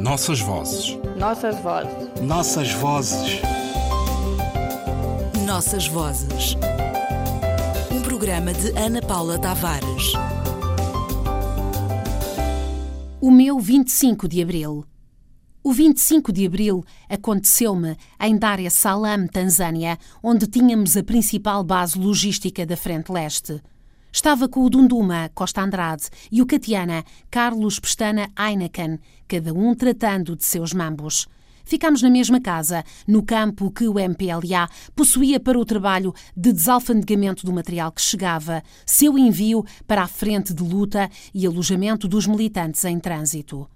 Nossas vozes. Nossas vozes. Nossas vozes. Nossas vozes. Um programa de Ana Paula Tavares. O meu 25 de Abril. O 25 de Abril aconteceu-me em Dar es Salaam, Tanzânia, onde tínhamos a principal base logística da Frente Leste. Estava com o Dunduma, Costa Andrade, e o Catiana, Carlos Pestana Heineken, cada um tratando de seus mambos. Ficámos na mesma casa, no campo que o MPLA possuía para o trabalho de desalfandegamento do material que chegava, seu envio para a frente de luta e alojamento dos militantes em trânsito.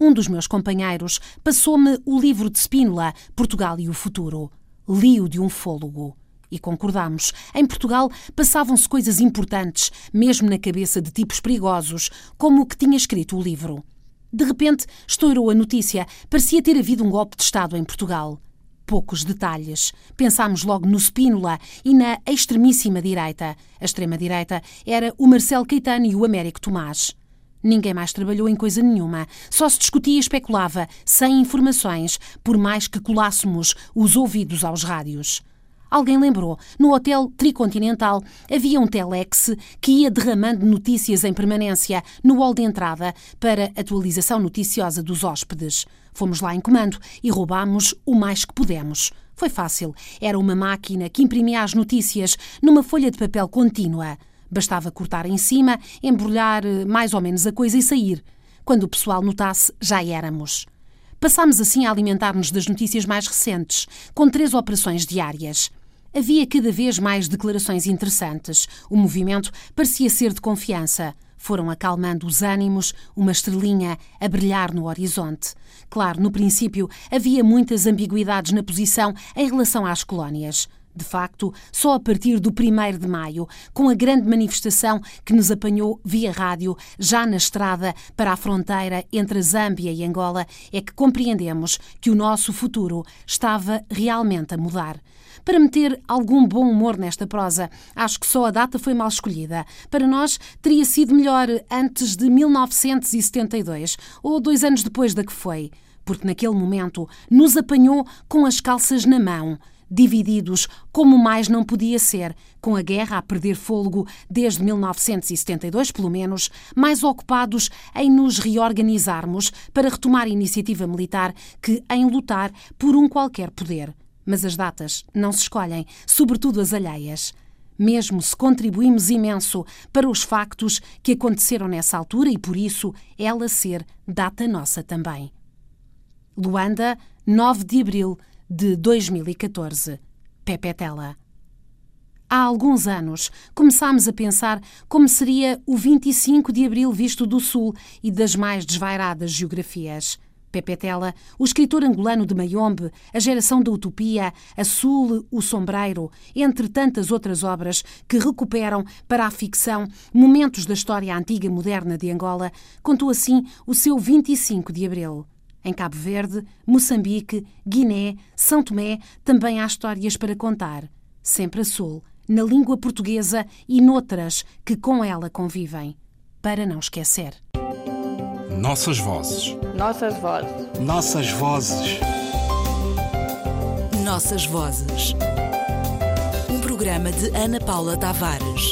Um dos meus companheiros passou-me o livro de Spínola, Portugal e o Futuro. Li-o de um fôlego. E concordámos. Em Portugal passavam-se coisas importantes, mesmo na cabeça de tipos perigosos, como o que tinha escrito o livro. De repente, estourou a notícia. Parecia ter havido um golpe de Estado em Portugal. Poucos detalhes. Pensámos logo no Spínola e na extremíssima direita. A extrema-direita era o Marcelo Caetano e o Américo Tomás. Ninguém mais trabalhou em coisa nenhuma. Só se discutia e especulava, sem informações, por mais que colássemos os ouvidos aos rádios. Alguém lembrou, no Hotel Tricontinental havia um telex que ia derramando notícias em permanência no hall de entrada para atualização noticiosa dos hóspedes. Fomos lá em comando e roubámos o mais que pudemos. Foi fácil. Era uma máquina que imprimia as notícias numa folha de papel contínua. Bastava cortar em cima, embrulhar eh, mais ou menos a coisa e sair. Quando o pessoal notasse, já éramos. Passámos assim a alimentar-nos das notícias mais recentes, com três operações diárias. Havia cada vez mais declarações interessantes. O movimento parecia ser de confiança. Foram acalmando os ânimos, uma estrelinha a brilhar no horizonte. Claro, no princípio havia muitas ambiguidades na posição em relação às colónias. De facto, só a partir do 1 de maio, com a grande manifestação que nos apanhou via rádio, já na estrada para a fronteira entre a Zâmbia e Angola, é que compreendemos que o nosso futuro estava realmente a mudar. Para meter algum bom humor nesta prosa, acho que só a data foi mal escolhida. Para nós, teria sido melhor antes de 1972, ou dois anos depois da que foi, porque naquele momento nos apanhou com as calças na mão divididos como mais não podia ser, com a guerra a perder fôlego desde 1972, pelo menos, mais ocupados em nos reorganizarmos para retomar a iniciativa militar que em lutar por um qualquer poder. Mas as datas não se escolhem, sobretudo as alheias. Mesmo se contribuímos imenso para os factos que aconteceram nessa altura e por isso ela ser data nossa também. Luanda, 9 de abril de 2014. Pepe Tela. Há alguns anos começámos a pensar como seria o 25 de abril visto do Sul e das mais desvairadas geografias. Pepe Tela, o escritor angolano de Mayombe, A Geração da Utopia, A Sul, O Sombreiro, entre tantas outras obras que recuperam para a ficção momentos da história antiga e moderna de Angola, contou assim o seu 25 de abril. Em Cabo Verde, Moçambique, Guiné, São Tomé também há histórias para contar, sempre a sul, na língua portuguesa e noutras que com ela convivem, para não esquecer. Nossas vozes. Nossas vozes. Nossas vozes. Nossas vozes. Um programa de Ana Paula Tavares.